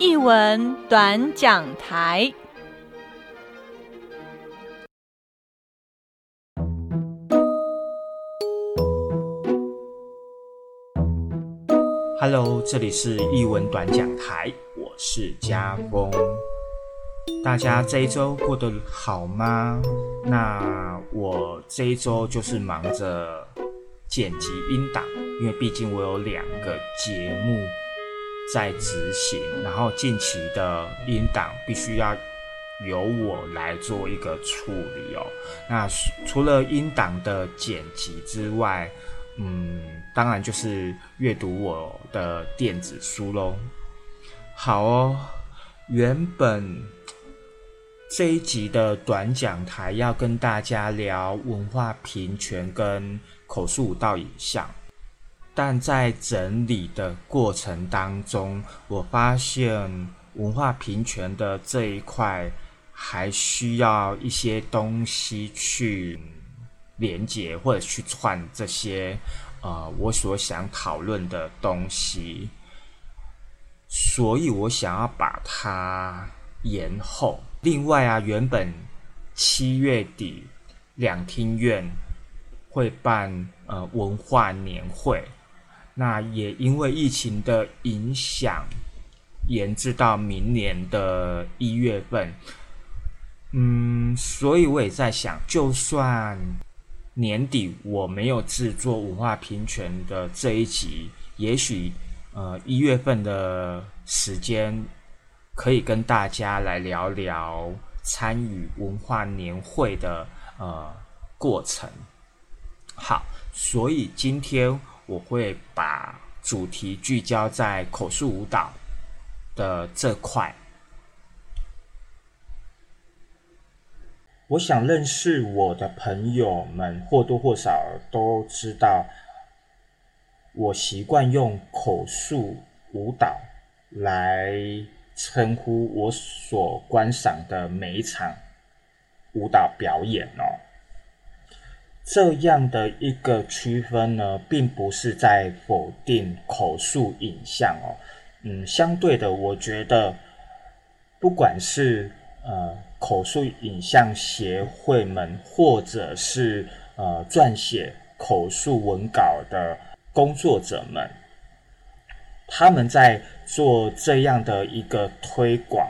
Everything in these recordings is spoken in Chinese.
译文短讲台。Hello，这里是译文短讲台，我是家峰。大家这一周过得好吗？那我这一周就是忙着剪辑音档，因为毕竟我有两个节目在执行，然后近期的音档必须要由我来做一个处理哦。那除了音档的剪辑之外，嗯，当然就是阅读我的电子书喽。好哦，原本这一集的短讲台要跟大家聊文化平权跟口述舞蹈影像，但在整理的过程当中，我发现文化平权的这一块还需要一些东西去。连接或者去串这些，呃，我所想讨论的东西，所以我想要把它延后。另外啊，原本七月底两厅院会办呃文化年会，那也因为疫情的影响，延至到明年的一月份。嗯，所以我也在想，就算。年底我没有制作文化平权的这一集，也许呃一月份的时间可以跟大家来聊聊参与文化年会的呃过程。好，所以今天我会把主题聚焦在口述舞蹈的这块。我想认识我的朋友们或多或少都知道，我习惯用口述舞蹈来称呼我所观赏的每一场舞蹈表演哦。这样的一个区分呢，并不是在否定口述影像哦。嗯，相对的，我觉得不管是呃。口述影像协会们，或者是呃撰写口述文稿的工作者们，他们在做这样的一个推广，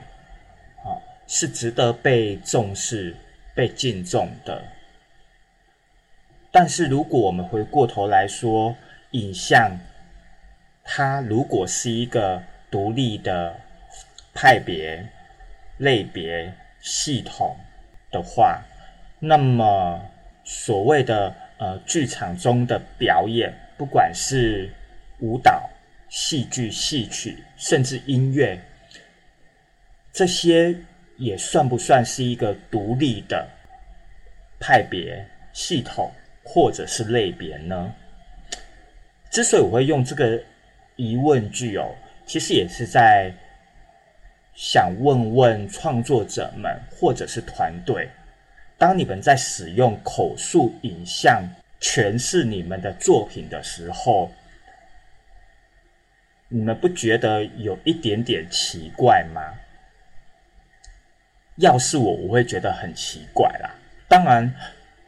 啊，是值得被重视、被敬重的。但是，如果我们回过头来说，影像它如果是一个独立的派别、类别。系统的话，那么所谓的呃剧场中的表演，不管是舞蹈、戏剧、戏曲，甚至音乐，这些也算不算是一个独立的派别、系统或者是类别呢？之所以我会用这个疑问句哦，其实也是在。想问问创作者们或者是团队，当你们在使用口述影像诠释你们的作品的时候，你们不觉得有一点点奇怪吗？要是我，我会觉得很奇怪啦。当然，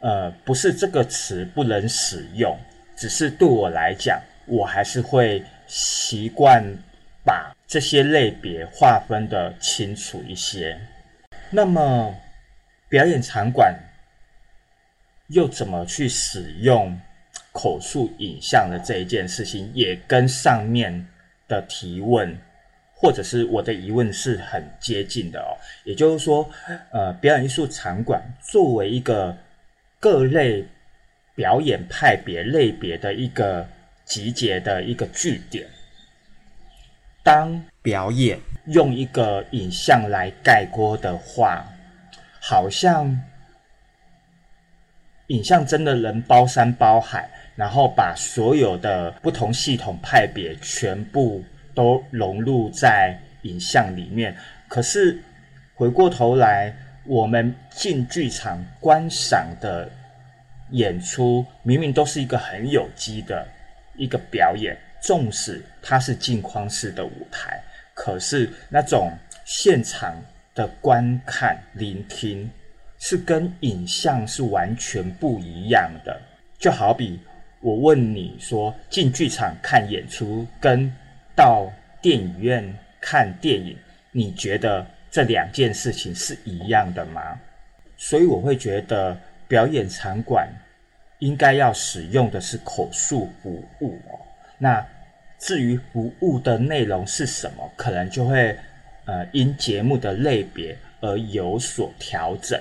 呃，不是这个词不能使用，只是对我来讲，我还是会习惯。把这些类别划分的清楚一些，那么表演场馆又怎么去使用口述影像的这一件事情，也跟上面的提问或者是我的疑问是很接近的哦。也就是说，呃，表演艺术场馆作为一个各类表演派别类别的一个集结的一个据点。当表演用一个影像来概括的话，好像影像真的能包山包海，然后把所有的不同系统派别全部都融入在影像里面。可是回过头来，我们进剧场观赏的演出，明明都是一个很有机的一个表演。纵使它是镜框式的舞台，可是那种现场的观看、聆听，是跟影像是完全不一样的。就好比我问你说，进剧场看演出跟到电影院看电影，你觉得这两件事情是一样的吗？所以我会觉得表演场馆应该要使用的是口述服务哦。那至于服务的内容是什么，可能就会呃因节目的类别而有所调整。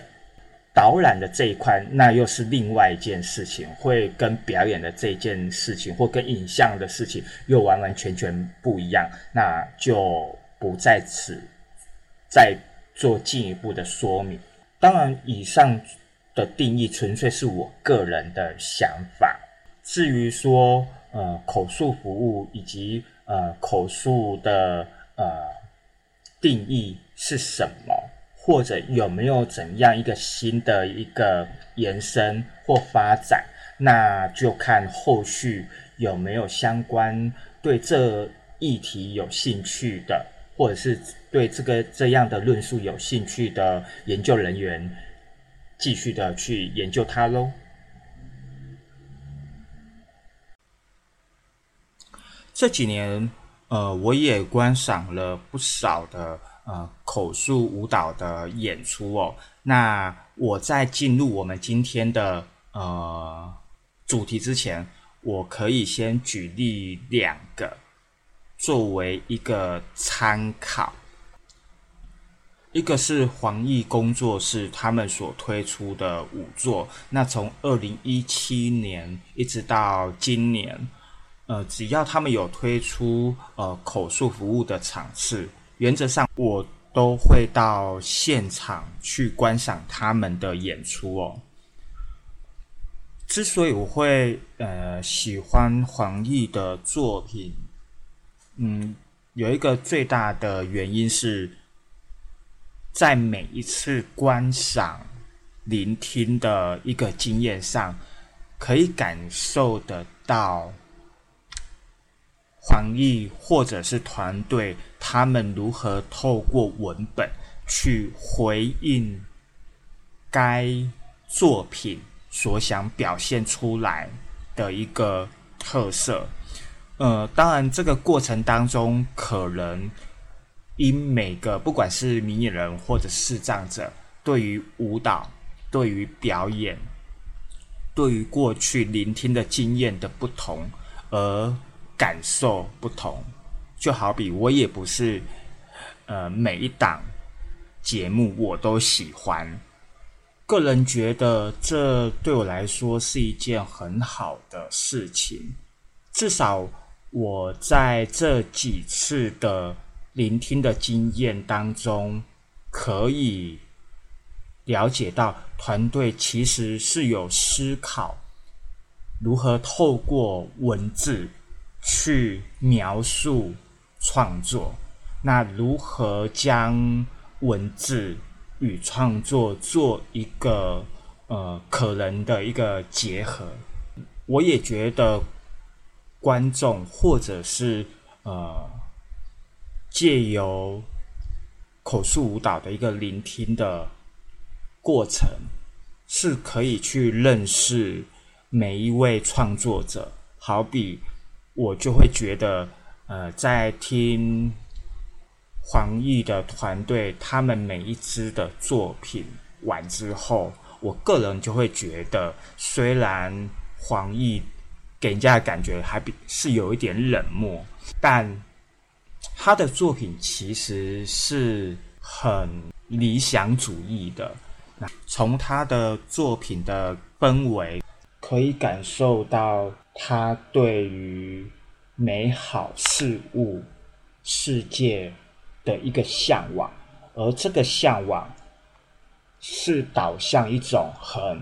导览的这一块，那又是另外一件事情，会跟表演的这件事情，或跟影像的事情又完完全全不一样。那就不在此再做进一步的说明。当然，以上的定义纯粹是我个人的想法。至于说，呃，口述服务以及呃口述的呃定义是什么，或者有没有怎样一个新的一个延伸或发展，那就看后续有没有相关对这议题有兴趣的。或者是对这个这样的论述有兴趣的研究人员，继续的去研究它喽。这几年，呃，我也观赏了不少的呃口述舞蹈的演出哦。那我在进入我们今天的呃主题之前，我可以先举例两个。作为一个参考，一个是黄奕工作室他们所推出的五座，那从二零一七年一直到今年，呃，只要他们有推出呃口述服务的场次，原则上我都会到现场去观赏他们的演出哦。之所以我会呃喜欢黄奕的作品。嗯，有一个最大的原因是，在每一次观赏、聆听的一个经验上，可以感受得到黄奕或者是团队他们如何透过文本去回应该作品所想表现出来的一个特色。呃，当然，这个过程当中，可能因每个不管是明眼人或者视障者，对于舞蹈、对于表演、对于过去聆听的经验的不同，而感受不同。就好比我也不是，呃，每一档节目我都喜欢。个人觉得，这对我来说是一件很好的事情，至少。我在这几次的聆听的经验当中，可以了解到团队其实是有思考如何透过文字去描述创作，那如何将文字与创作做一个呃可能的一个结合，我也觉得。观众或者是呃，借由口述舞蹈的一个聆听的过程，是可以去认识每一位创作者。好比我就会觉得，呃，在听黄奕的团队他们每一支的作品完之后，我个人就会觉得，虽然黄奕。给人家的感觉还比是有一点冷漠，但他的作品其实是很理想主义的。从他的作品的氛围，可以感受到他对于美好事物、世界的一个向往，而这个向往是导向一种很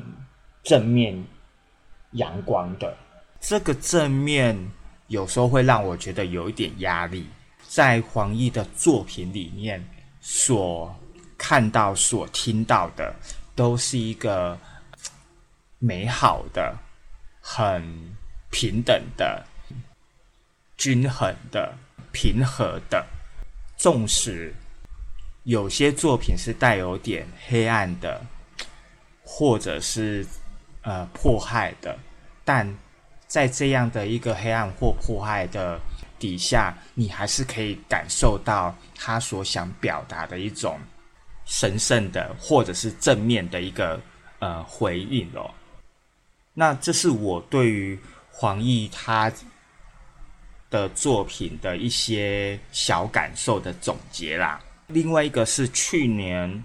正面、阳光的。这个正面有时候会让我觉得有一点压力，在黄奕的作品里面所看到、所听到的，都是一个美好的、很平等的、均衡的、平和的。纵使有些作品是带有点黑暗的，或者是呃迫害的，但在这样的一个黑暗或迫害的底下，你还是可以感受到他所想表达的一种神圣的，或者是正面的一个呃回应哦。那这是我对于黄奕他的作品的一些小感受的总结啦。另外一个是去年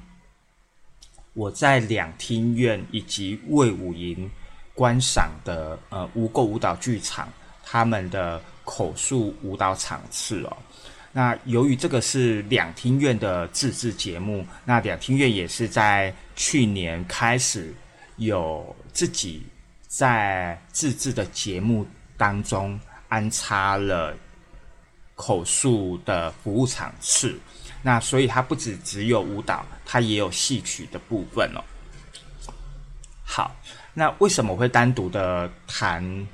我在两厅院以及魏武营。观赏的呃无垢舞蹈剧场他们的口述舞蹈场次哦，那由于这个是两厅院的自制节目，那两厅院也是在去年开始有自己在自制的节目当中安插了口述的服务场次，那所以它不止只有舞蹈，它也有戏曲的部分哦。好。那为什么会单独的谈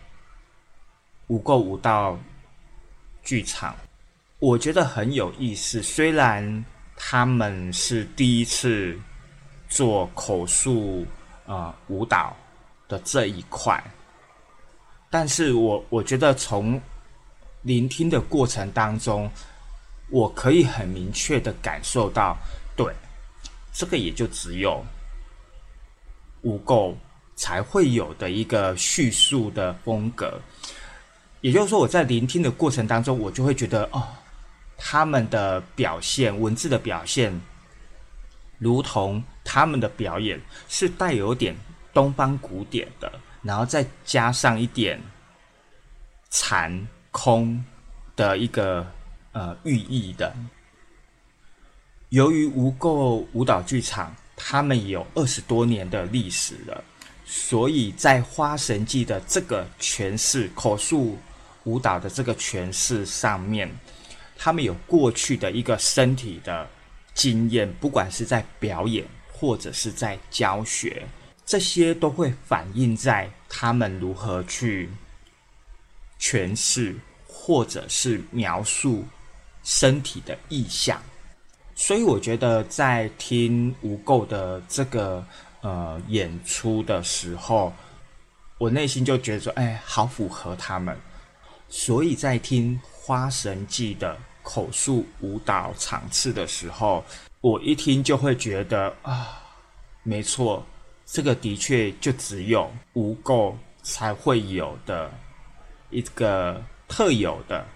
无垢舞蹈剧场？我觉得很有意思。虽然他们是第一次做口述呃舞蹈的这一块，但是我我觉得从聆听的过程当中，我可以很明确的感受到，对这个也就只有无垢。才会有的一个叙述的风格，也就是说，我在聆听的过程当中，我就会觉得，哦，他们的表现，文字的表现，如同他们的表演，是带有点东方古典的，然后再加上一点禅空的一个呃寓意的。由于无垢舞蹈剧场，他们有二十多年的历史了。所以在《花神记》的这个诠释口述舞蹈的这个诠释上面，他们有过去的一个身体的经验，不管是在表演或者是在教学，这些都会反映在他们如何去诠释或者是描述身体的意象。所以，我觉得在听无垢的这个。呃，演出的时候，我内心就觉得说，哎，好符合他们。所以在听《花神记》的口述舞蹈场次的时候，我一听就会觉得啊，没错，这个的确就只有无垢才会有的一个特有的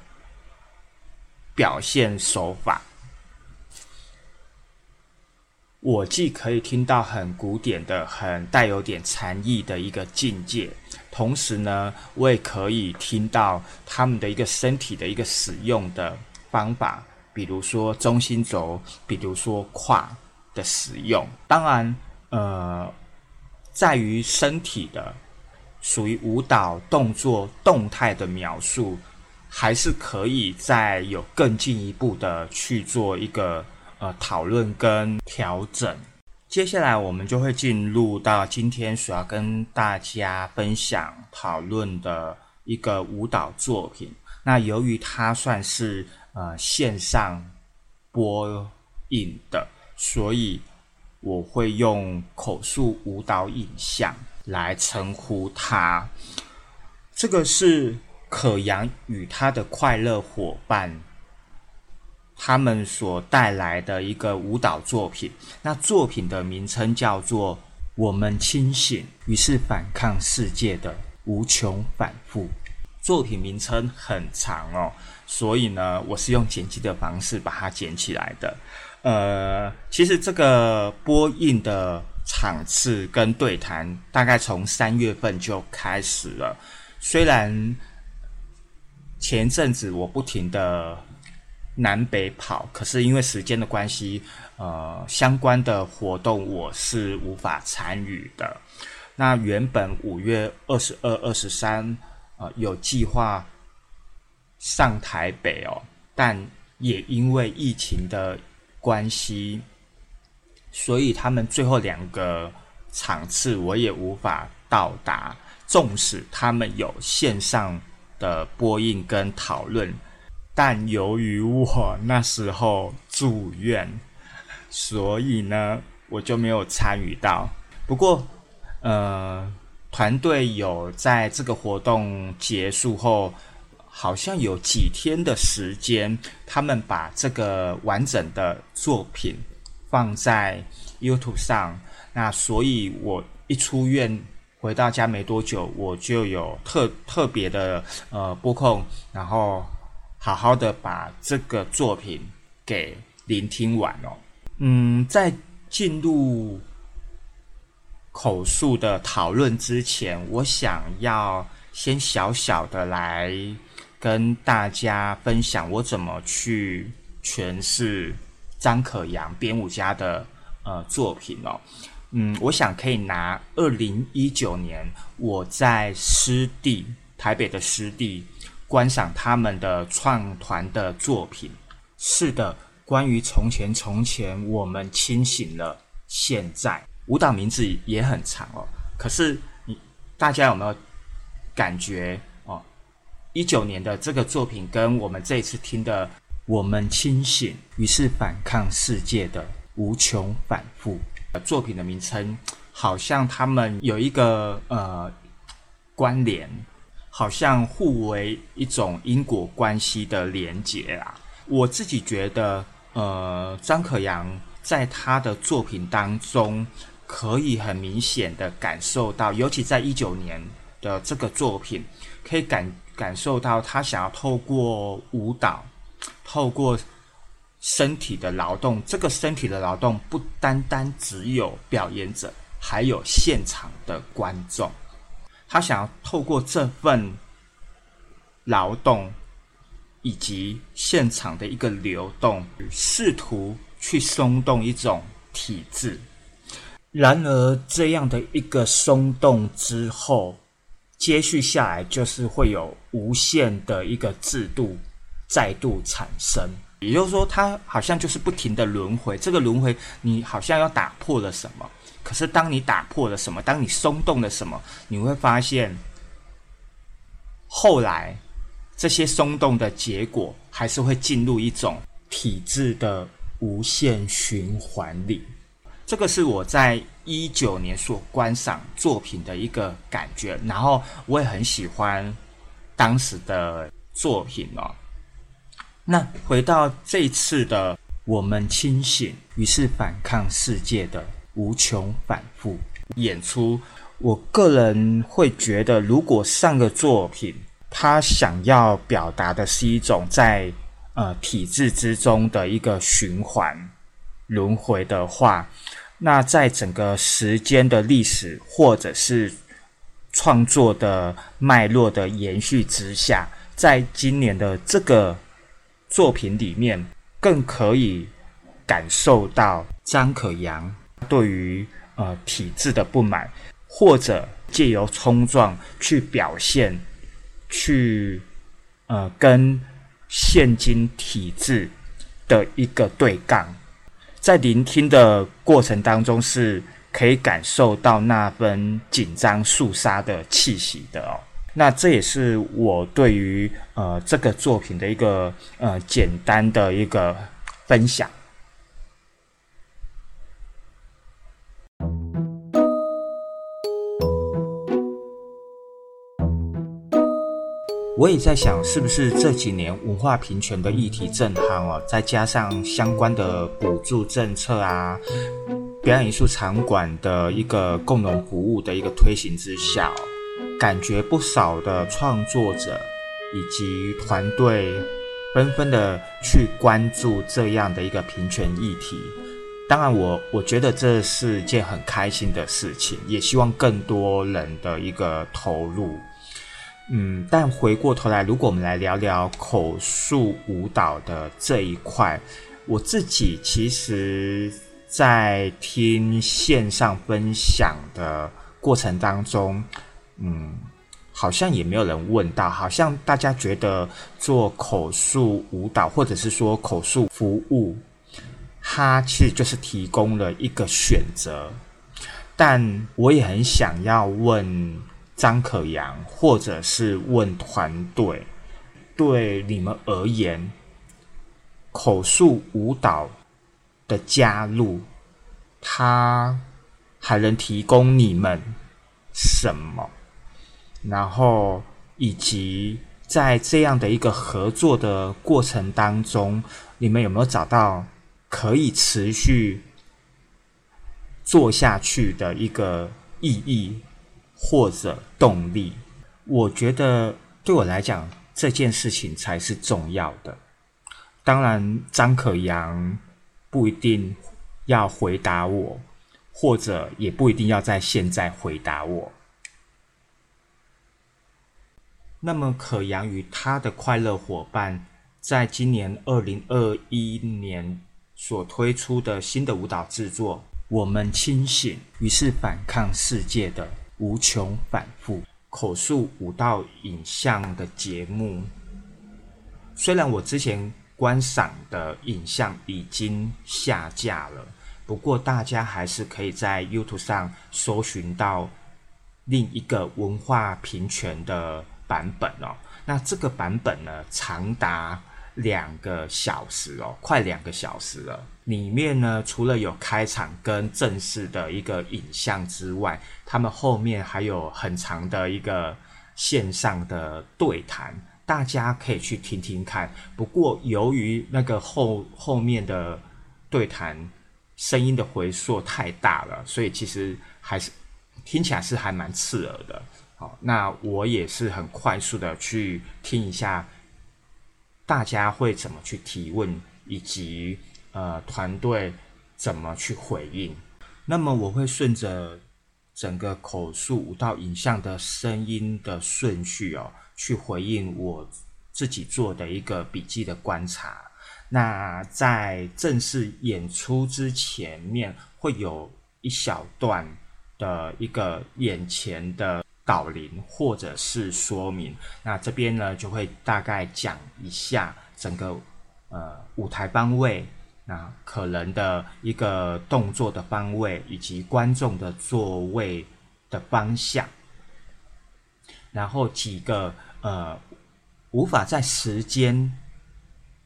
表现手法。我既可以听到很古典的、很带有点禅意的一个境界，同时呢，我也可以听到他们的一个身体的一个使用的方法，比如说中心轴，比如说胯的使用。当然，呃，在于身体的属于舞蹈动作动态的描述，还是可以再有更进一步的去做一个。呃，讨论跟调整，接下来我们就会进入到今天所要跟大家分享讨论的一个舞蹈作品。那由于它算是呃线上播映的，所以我会用口述舞蹈影像来称呼它。这个是可阳与他的快乐伙伴。他们所带来的一个舞蹈作品，那作品的名称叫做《我们清醒于是反抗世界的无穷反复》。作品名称很长哦，所以呢，我是用剪辑的方式把它剪起来的。呃，其实这个播映的场次跟对谈大概从三月份就开始了，虽然前阵子我不停的。南北跑，可是因为时间的关系，呃，相关的活动我是无法参与的。那原本五月二十二、二十三，呃，有计划上台北哦，但也因为疫情的关系，所以他们最后两个场次我也无法到达。纵使他们有线上的播映跟讨论。但由于我那时候住院，所以呢，我就没有参与到。不过，呃，团队有在这个活动结束后，好像有几天的时间，他们把这个完整的作品放在 YouTube 上。那所以，我一出院。回到家没多久，我就有特特别的呃播控，然后好好的把这个作品给聆听完哦。嗯，在进入口述的讨论之前，我想要先小小的来跟大家分享我怎么去诠释张可阳编舞家的呃作品哦。嗯，我想可以拿二零一九年我在师弟台北的师弟观赏他们的创团的作品。是的，关于从前从前我们清醒了，现在舞蹈名字也很长哦。可是你大家有没有感觉哦？一九年的这个作品跟我们这一次听的我们清醒，于是反抗世界的无穷反复。作品的名称好像他们有一个呃关联，好像互为一种因果关系的连结啊。我自己觉得，呃，张可阳在他的作品当中，可以很明显的感受到，尤其在一九年的这个作品，可以感感受到他想要透过舞蹈，透过。身体的劳动，这个身体的劳动不单单只有表演者，还有现场的观众。他想要透过这份劳动以及现场的一个流动，试图去松动一种体制。然而，这样的一个松动之后，接续下来就是会有无限的一个制度再度产生。也就是说，它好像就是不停的轮回。这个轮回，你好像要打破了什么？可是，当你打破了什么，当你松动了什么，你会发现，后来这些松动的结果，还是会进入一种体制的无限循环里。这个是我在一九年所观赏作品的一个感觉，然后我也很喜欢当时的作品哦。那回到这次的我们清醒，于是反抗世界的无穷反复演出。我个人会觉得，如果上个作品他想要表达的是一种在呃体制之中的一个循环轮回的话，那在整个时间的历史或者是创作的脉络的延续之下，在今年的这个。作品里面更可以感受到张可阳对于呃体制的不满，或者借由冲撞去表现，去呃跟现今体制的一个对杠，在聆听的过程当中是可以感受到那份紧张肃杀的气息的哦。那这也是我对于呃这个作品的一个呃简单的一个分享。我也在想，是不是这几年文化平权的议题正夯哦，再加上相关的补助政策啊，表演艺术场馆的一个共同服务的一个推行之下。感觉不少的创作者以及团队纷纷的去关注这样的一个平权议题。当然，我我觉得这是件很开心的事情，也希望更多人的一个投入。嗯，但回过头来，如果我们来聊聊口述舞蹈的这一块，我自己其实，在听线上分享的过程当中。嗯，好像也没有人问到，好像大家觉得做口述舞蹈或者是说口述服务，它其实就是提供了一个选择。但我也很想要问张可阳，或者是问团队，对你们而言，口述舞蹈的加入，它还能提供你们什么？然后以及在这样的一个合作的过程当中，你们有没有找到可以持续做下去的一个意义或者动力？我觉得对我来讲，这件事情才是重要的。当然，张可阳不一定要回答我，或者也不一定要在现在回答我。那么，可阳与他的快乐伙伴，在今年二零二一年所推出的新的舞蹈制作《我们清醒于是反抗世界的无穷反复》口述五道影像的节目，虽然我之前观赏的影像已经下架了，不过大家还是可以在 YouTube 上搜寻到另一个文化平权的。版本哦，那这个版本呢，长达两个小时哦，快两个小时了。里面呢，除了有开场跟正式的一个影像之外，他们后面还有很长的一个线上的对谈，大家可以去听听看。不过由于那个后后面的对谈声音的回溯太大了，所以其实还是听起来是还蛮刺耳的。好那我也是很快速的去听一下，大家会怎么去提问，以及呃团队怎么去回应。那么我会顺着整个口述舞蹈影像的声音的顺序哦，去回应我自己做的一个笔记的观察。那在正式演出之前面会有一小段的一个眼前的。导聆或者是说明，那这边呢就会大概讲一下整个呃舞台方位，那可能的一个动作的方位以及观众的座位的方向，然后几个呃无法在时间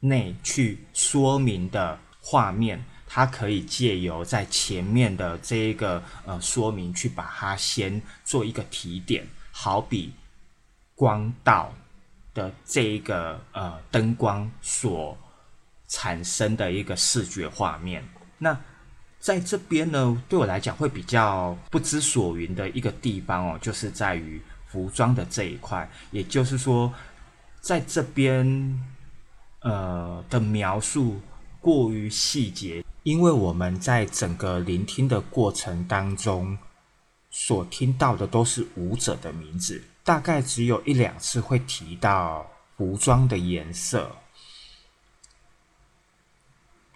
内去说明的画面。它可以借由在前面的这一个呃说明，去把它先做一个提点，好比光道的这一个呃灯光所产生的一个视觉画面。那在这边呢，对我来讲会比较不知所云的一个地方哦，就是在于服装的这一块，也就是说，在这边呃的描述过于细节。因为我们在整个聆听的过程当中，所听到的都是舞者的名字，大概只有一两次会提到服装的颜色。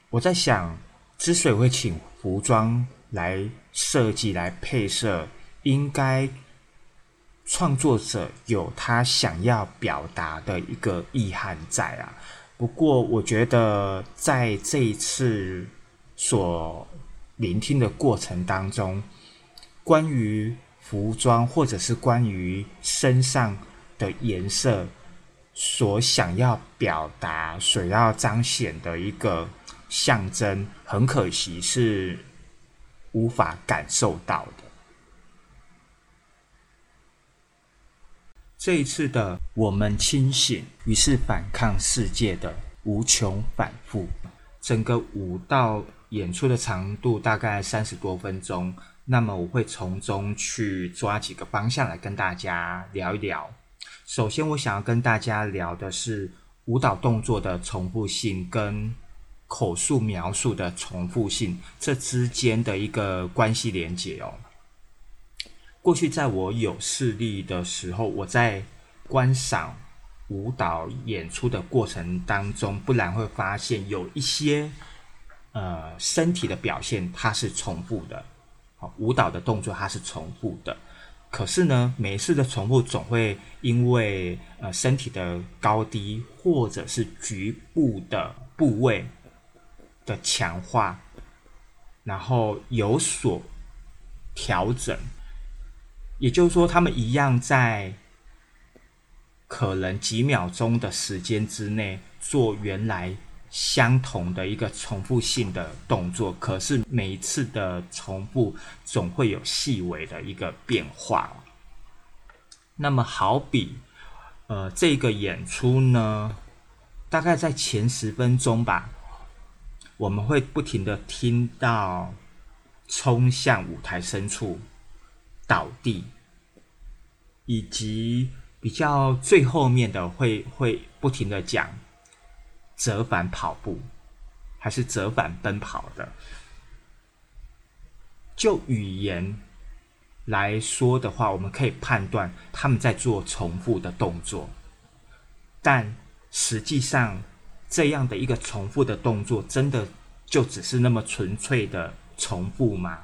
我在想，之所以会请服装来设计、来配色，应该创作者有他想要表达的一个意涵在啊。不过，我觉得在这一次。所聆听的过程当中，关于服装或者是关于身上的颜色所想要表达、所要彰显的一个象征，很可惜是无法感受到的。这一次的我们清醒，于是反抗世界的无穷反复，整个舞到。演出的长度大概三十多分钟，那么我会从中去抓几个方向来跟大家聊一聊。首先，我想要跟大家聊的是舞蹈动作的重复性跟口述描述的重复性这之间的一个关系连结哦。过去在我有视力的时候，我在观赏舞蹈演出的过程当中，不然会发现有一些。呃，身体的表现它是重复的，好，舞蹈的动作它是重复的，可是呢，每一次的重复总会因为呃身体的高低或者是局部的部位的强化，然后有所调整，也就是说，他们一样在可能几秒钟的时间之内做原来相同的一个重复性的动作，可是每一次的重复总会有细微的一个变化。那么，好比，呃，这个演出呢，大概在前十分钟吧，我们会不停的听到冲向舞台深处、倒地，以及。比较最后面的会会不停的讲折返跑步，还是折返奔跑的。就语言来说的话，我们可以判断他们在做重复的动作，但实际上这样的一个重复的动作，真的就只是那么纯粹的重复吗？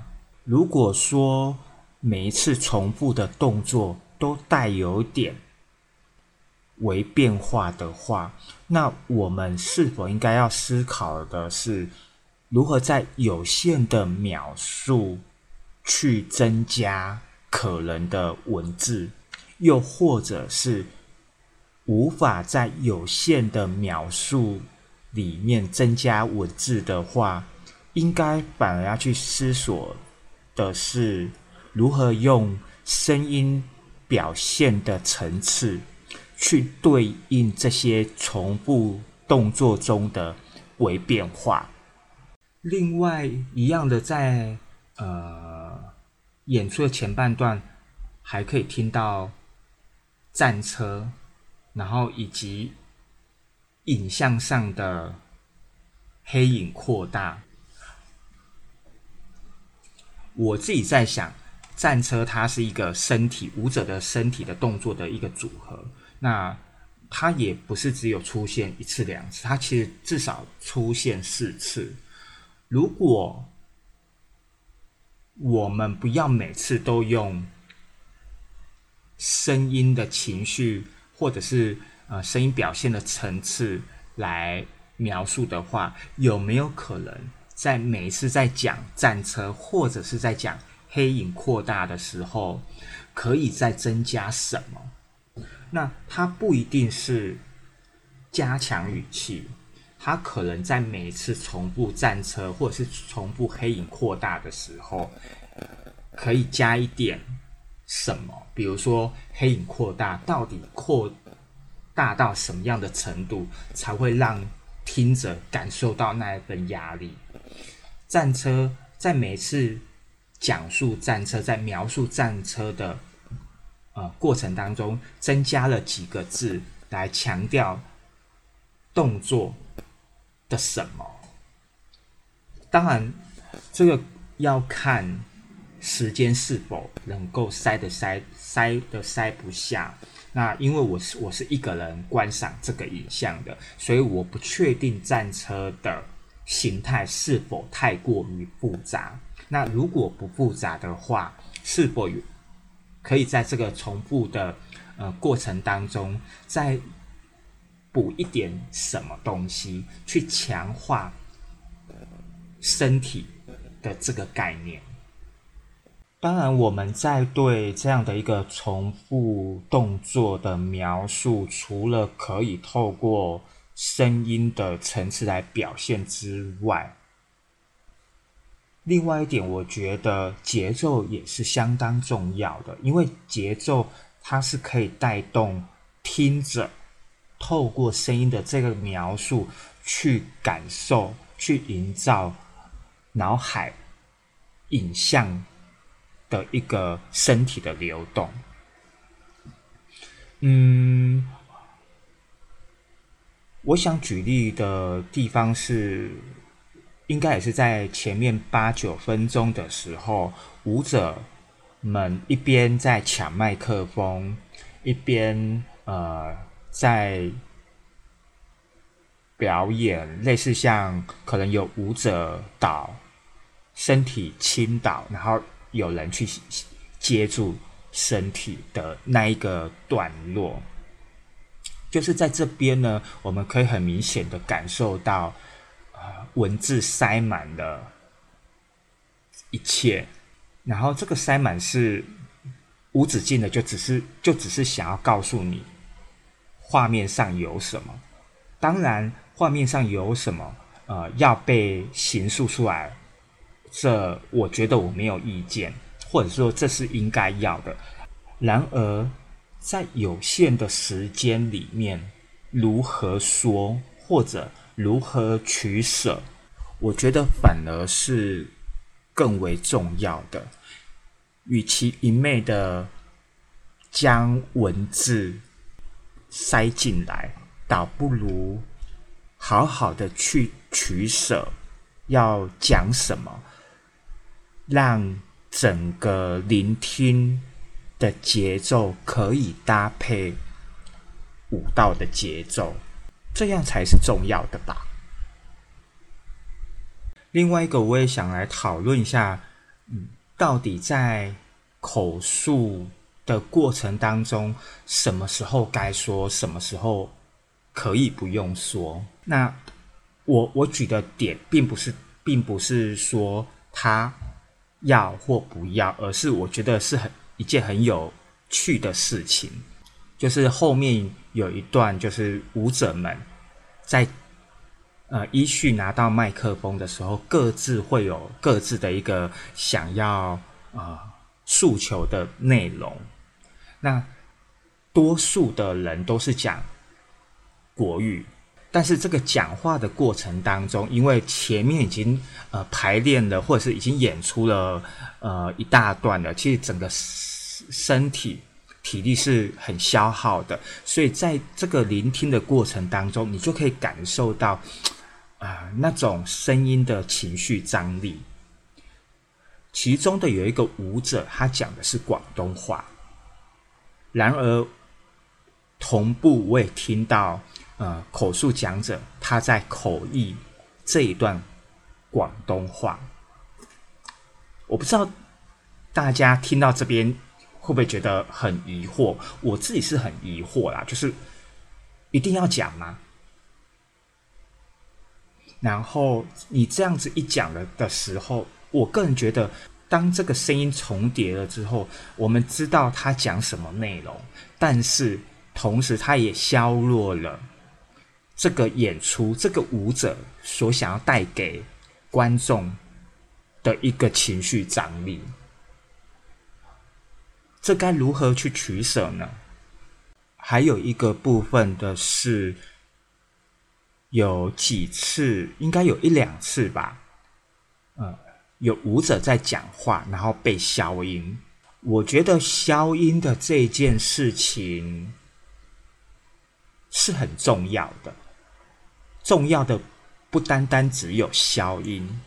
如果说每一次重复的动作都带有点。为变化的话，那我们是否应该要思考的是，如何在有限的描述去增加可能的文字，又或者是无法在有限的描述里面增加文字的话，应该反而要去思索的是，如何用声音表现的层次。去对应这些重复动作中的微变化。另外一样的，在呃演出的前半段，还可以听到战车，然后以及影像上的黑影扩大。我自己在想，战车它是一个身体舞者的身体的动作的一个组合。那它也不是只有出现一次两次，它其实至少出现四次。如果我们不要每次都用声音的情绪，或者是呃声音表现的层次来描述的话，有没有可能在每一次在讲战车，或者是在讲黑影扩大的时候，可以再增加什么？那它不一定是加强语气，它可能在每次重复战车或者是重复黑影扩大的时候，可以加一点什么？比如说黑影扩大到底扩大到什么样的程度，才会让听者感受到那一份压力？战车在每次讲述战车，在描述战车的。呃，过程当中增加了几个字来强调动作的什么？当然，这个要看时间是否能够塞得塞，塞的塞不下。那因为我是我是一个人观赏这个影像的，所以我不确定战车的形态是否太过于复杂。那如果不复杂的话，是否有？可以在这个重复的呃过程当中，再补一点什么东西，去强化身体的这个概念。当然，我们在对这样的一个重复动作的描述，除了可以透过声音的层次来表现之外，另外一点，我觉得节奏也是相当重要的，因为节奏它是可以带动听者透过声音的这个描述去感受、去营造脑海影像的一个身体的流动。嗯，我想举例的地方是。应该也是在前面八九分钟的时候，舞者们一边在抢麦克风，一边呃在表演，类似像可能有舞者倒，身体倾倒，然后有人去接住身体的那一个段落，就是在这边呢，我们可以很明显的感受到。文字塞满了一切，然后这个塞满是无止境的，就只是就只是想要告诉你，画面上有什么。当然，画面上有什么，呃，要被形塑出来，这我觉得我没有意见，或者说这是应该要的。然而，在有限的时间里面，如何说或者如何取舍，我觉得反而是更为重要的。与其一昧的将文字塞进来，倒不如好好的去取舍，要讲什么，让整个聆听的节奏可以搭配舞蹈的节奏，这样才是重要的吧。另外一个，我也想来讨论一下，嗯。到底在口述的过程当中，什么时候该说，什么时候可以不用说？那我我举的点，并不是，并不是说他要或不要，而是我觉得是很一件很有趣的事情，就是后面有一段，就是舞者们在。呃，依序拿到麦克风的时候，各自会有各自的一个想要啊诉求的内容。那多数的人都是讲国语，但是这个讲话的过程当中，因为前面已经呃排练了，或者是已经演出了呃一大段了，其实整个身体体力是很消耗的，所以在这个聆听的过程当中，你就可以感受到。啊，那种声音的情绪张力，其中的有一个舞者，他讲的是广东话。然而，同步我也听到，呃，口述讲者他在口译这一段广东话。我不知道大家听到这边会不会觉得很疑惑？我自己是很疑惑啦，就是一定要讲吗？然后你这样子一讲了的时候，我个人觉得，当这个声音重叠了之后，我们知道他讲什么内容，但是同时他也削弱了这个演出这个舞者所想要带给观众的一个情绪张力。这该如何去取舍呢？还有一个部分的是。有几次，应该有一两次吧。嗯，有舞者在讲话，然后被消音。我觉得消音的这件事情是很重要的。重要的不单单只有消音，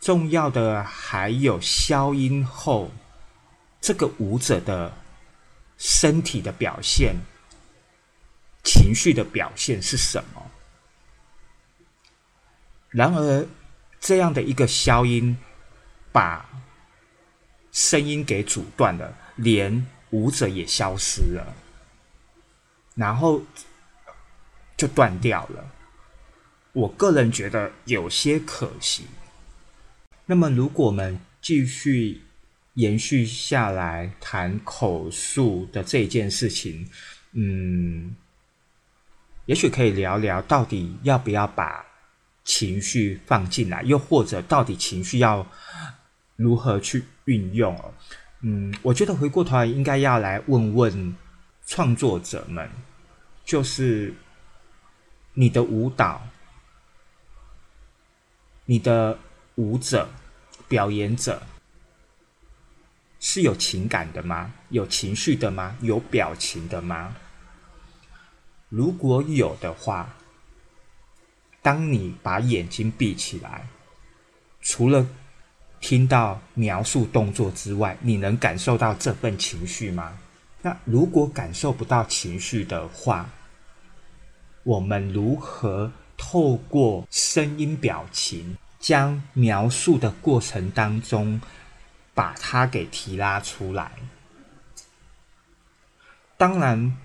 重要的还有消音后这个舞者的身体的表现。情绪的表现是什么？然而，这样的一个消音，把声音给阻断了，连舞者也消失了，然后就断掉了。我个人觉得有些可惜。那么，如果我们继续延续下来谈口述的这件事情，嗯。也许可以聊聊，到底要不要把情绪放进来，又或者到底情绪要如何去运用？嗯，我觉得回过头来应该要来问问创作者们，就是你的舞蹈、你的舞者、表演者是有情感的吗？有情绪的吗？有表情的吗？如果有的话，当你把眼睛闭起来，除了听到描述动作之外，你能感受到这份情绪吗？那如果感受不到情绪的话，我们如何透过声音、表情，将描述的过程当中，把它给提拉出来？当然。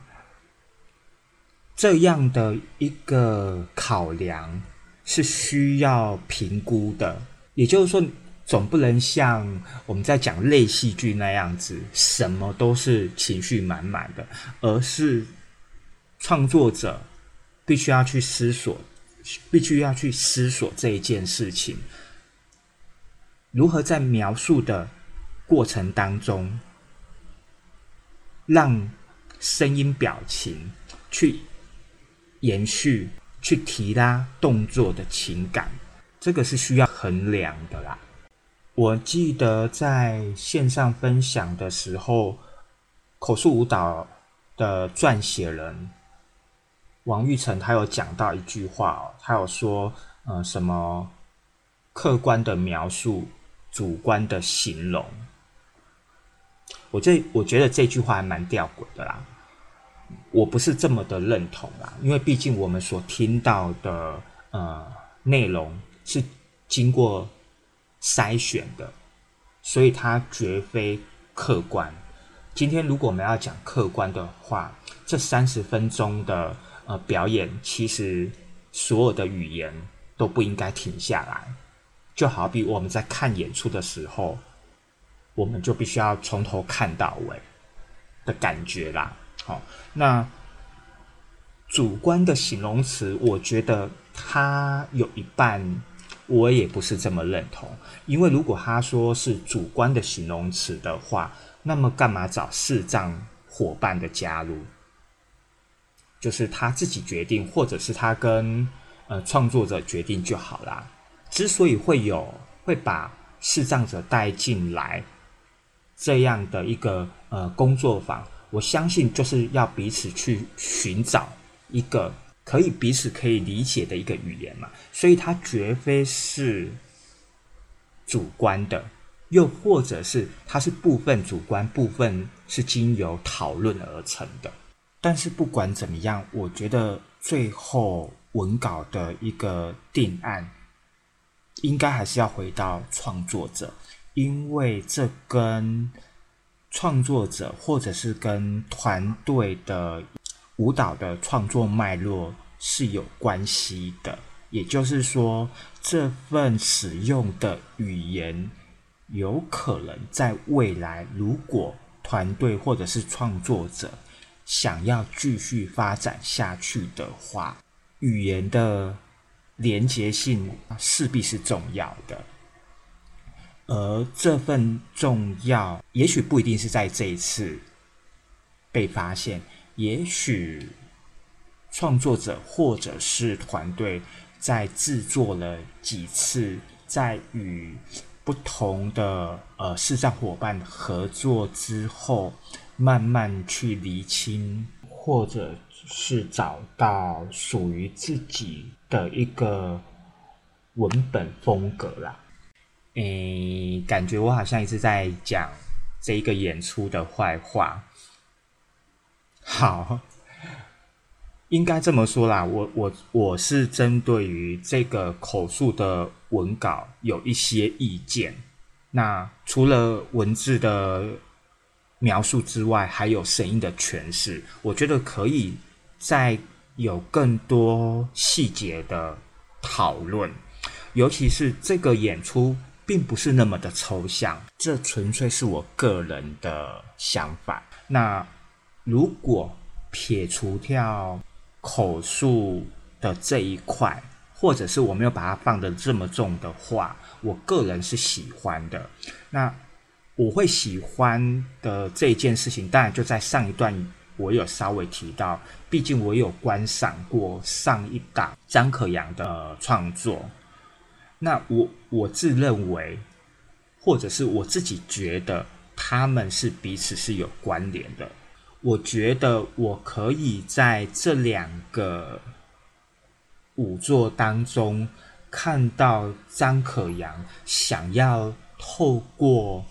这样的一个考量是需要评估的，也就是说，总不能像我们在讲类戏剧那样子，什么都是情绪满满的，而是创作者必须要去思索，必须要去思索这一件事情，如何在描述的过程当中，让声音表情去延续、去提拉动作的情感，这个是需要衡量的啦。我记得在线上分享的时候，口述舞蹈的撰写人。王玉成他有讲到一句话哦，他有说，呃，什么客观的描述，主观的形容。我这我觉得这句话还蛮吊诡的啦，我不是这么的认同啦，因为毕竟我们所听到的呃内容是经过筛选的，所以它绝非客观。今天如果我们要讲客观的话，这三十分钟的。呃，表演其实所有的语言都不应该停下来，就好比我们在看演出的时候，我们就必须要从头看到尾的感觉啦。好，那主观的形容词，我觉得他有一半我也不是这么认同，因为如果他说是主观的形容词的话，那么干嘛找视障伙伴的加入？就是他自己决定，或者是他跟呃创作者决定就好啦。之所以会有会把视障者带进来这样的一个呃工作坊，我相信就是要彼此去寻找一个可以彼此可以理解的一个语言嘛。所以它绝非是主观的，又或者是它是部分主观，部分是经由讨论而成的。但是不管怎么样，我觉得最后文稿的一个定案，应该还是要回到创作者，因为这跟创作者或者是跟团队的舞蹈的创作脉络是有关系的。也就是说，这份使用的语言，有可能在未来，如果团队或者是创作者。想要继续发展下去的话，语言的连结性势必是重要的。而这份重要，也许不一定是在这一次被发现，也许创作者或者是团队在制作了几次，在与不同的呃视障伙伴合作之后。慢慢去厘清，或者是找到属于自己的一个文本风格啦。诶，感觉我好像一直在讲这一个演出的坏话。好，应该这么说啦。我我我是针对于这个口述的文稿有一些意见。那除了文字的。描述之外，还有声音的诠释，我觉得可以再有更多细节的讨论。尤其是这个演出并不是那么的抽象，这纯粹是我个人的想法。那如果撇除掉口述的这一块，或者是我没有把它放的这么重的话，我个人是喜欢的。那。我会喜欢的这件事情，当然就在上一段我有稍微提到，毕竟我有观赏过上一档张可阳的创作。那我我自认为，或者是我自己觉得，他们是彼此是有关联的。我觉得我可以在这两个舞作当中看到张可阳想要透过。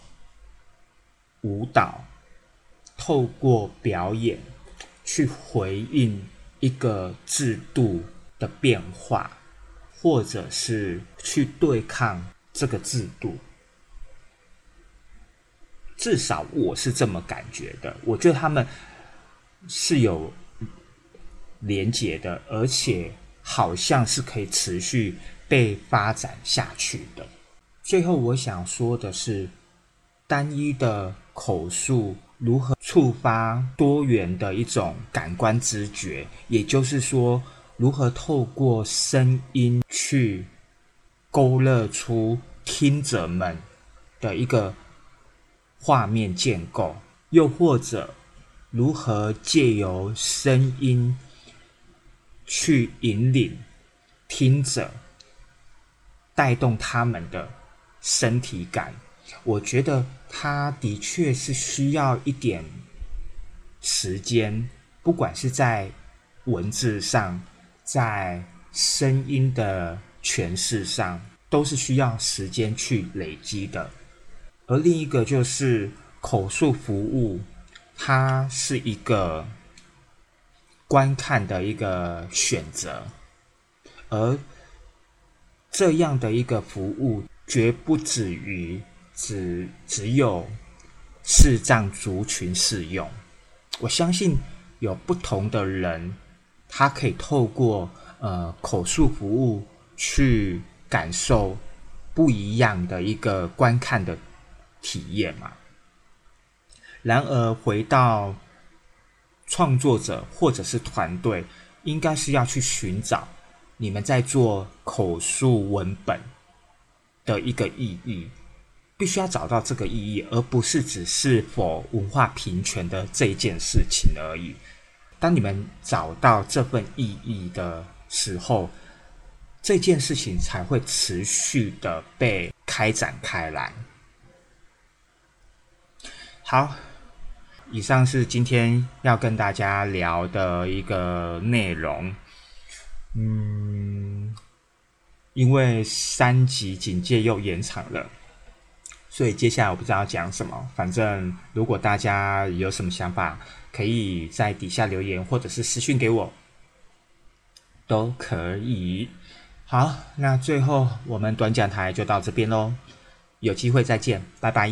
舞蹈透过表演去回应一个制度的变化，或者是去对抗这个制度，至少我是这么感觉的。我觉得他们是有连结的，而且好像是可以持续被发展下去的。最后，我想说的是，单一的。口述如何触发多元的一种感官知觉，也就是说，如何透过声音去勾勒出听者们的一个画面建构，又或者如何借由声音去引领听者，带动他们的身体感。我觉得它的确是需要一点时间，不管是在文字上，在声音的诠释上，都是需要时间去累积的。而另一个就是口述服务，它是一个观看的一个选择，而这样的一个服务绝不止于。只只有视障族群适用。我相信有不同的人，他可以透过呃口述服务去感受不一样的一个观看的体验嘛。然而，回到创作者或者是团队，应该是要去寻找你们在做口述文本的一个意义。必须要找到这个意义，而不是只是否文化平权的这一件事情而已。当你们找到这份意义的时候，这件事情才会持续的被开展开来。好，以上是今天要跟大家聊的一个内容。嗯，因为三级警戒又延长了。所以接下来我不知道讲什么，反正如果大家有什么想法，可以在底下留言或者是私信给我，都可以。好，那最后我们短讲台就到这边喽，有机会再见，拜拜。